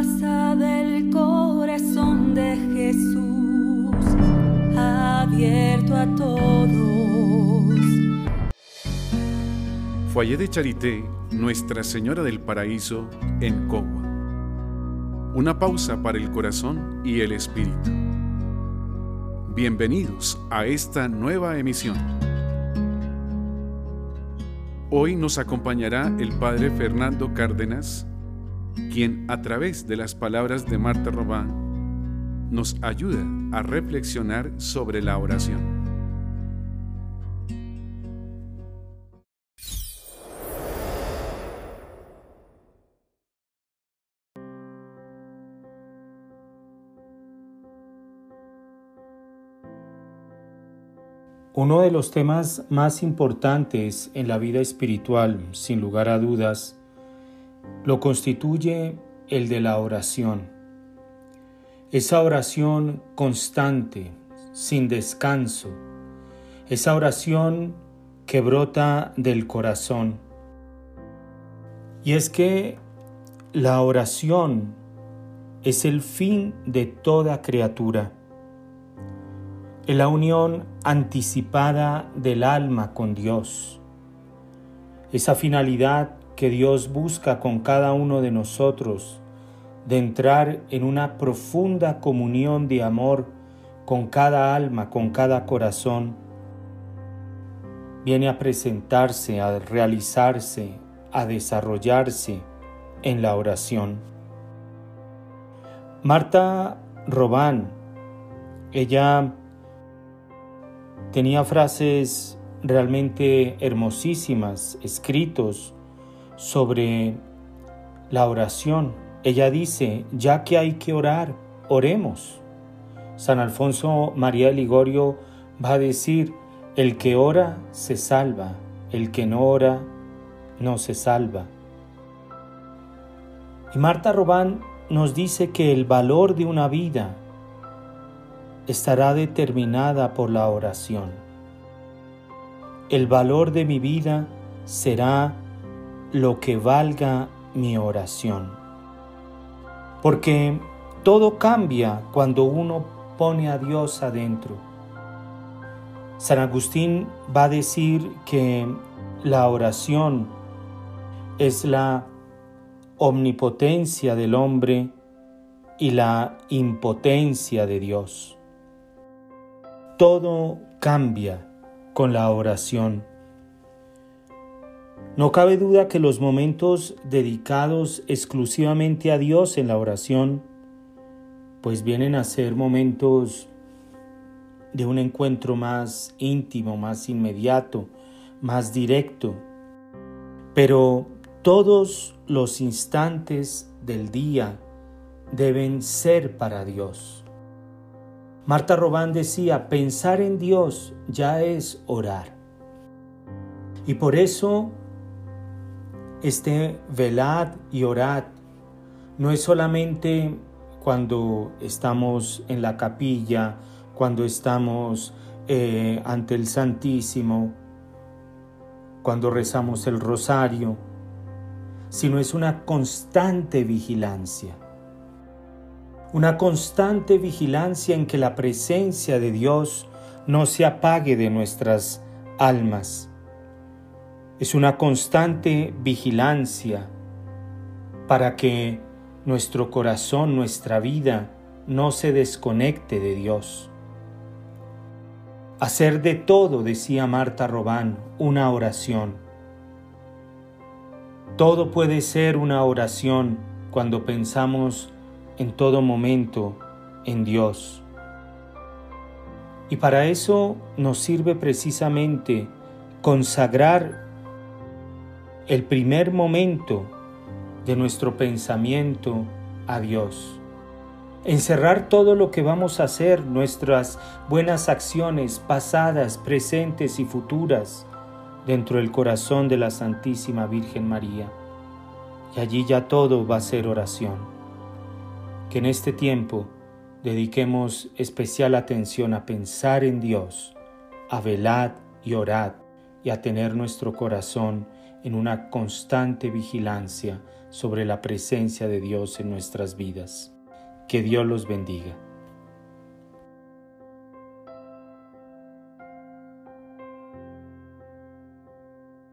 casa del corazón de Jesús, abierto a todos. Foyer de Charité, Nuestra Señora del Paraíso, en Cogua. Una pausa para el corazón y el espíritu. Bienvenidos a esta nueva emisión. Hoy nos acompañará el Padre Fernando Cárdenas, quien a través de las palabras de Marta Robán nos ayuda a reflexionar sobre la oración. Uno de los temas más importantes en la vida espiritual, sin lugar a dudas, lo constituye el de la oración. Esa oración constante, sin descanso, esa oración que brota del corazón. Y es que la oración es el fin de toda criatura es la unión anticipada del alma con Dios. Esa finalidad que Dios busca con cada uno de nosotros, de entrar en una profunda comunión de amor con cada alma, con cada corazón, viene a presentarse, a realizarse, a desarrollarse en la oración. Marta Robán, ella Tenía frases realmente hermosísimas escritos sobre la oración. Ella dice, ya que hay que orar, oremos. San Alfonso María Ligorio va a decir, el que ora se salva, el que no ora no se salva. Y Marta Robán nos dice que el valor de una vida estará determinada por la oración. El valor de mi vida será lo que valga mi oración. Porque todo cambia cuando uno pone a Dios adentro. San Agustín va a decir que la oración es la omnipotencia del hombre y la impotencia de Dios. Todo cambia con la oración. No cabe duda que los momentos dedicados exclusivamente a Dios en la oración, pues vienen a ser momentos de un encuentro más íntimo, más inmediato, más directo. Pero todos los instantes del día deben ser para Dios. Marta Robán decía, pensar en Dios ya es orar. Y por eso este velad y orad no es solamente cuando estamos en la capilla, cuando estamos eh, ante el Santísimo, cuando rezamos el rosario, sino es una constante vigilancia una constante vigilancia en que la presencia de Dios no se apague de nuestras almas. Es una constante vigilancia para que nuestro corazón, nuestra vida, no se desconecte de Dios. Hacer de todo, decía Marta Robán, una oración. Todo puede ser una oración cuando pensamos en todo momento en Dios. Y para eso nos sirve precisamente consagrar el primer momento de nuestro pensamiento a Dios. Encerrar todo lo que vamos a hacer, nuestras buenas acciones pasadas, presentes y futuras, dentro del corazón de la Santísima Virgen María. Y allí ya todo va a ser oración que en este tiempo dediquemos especial atención a pensar en Dios, a velar y orar y a tener nuestro corazón en una constante vigilancia sobre la presencia de Dios en nuestras vidas. Que Dios los bendiga.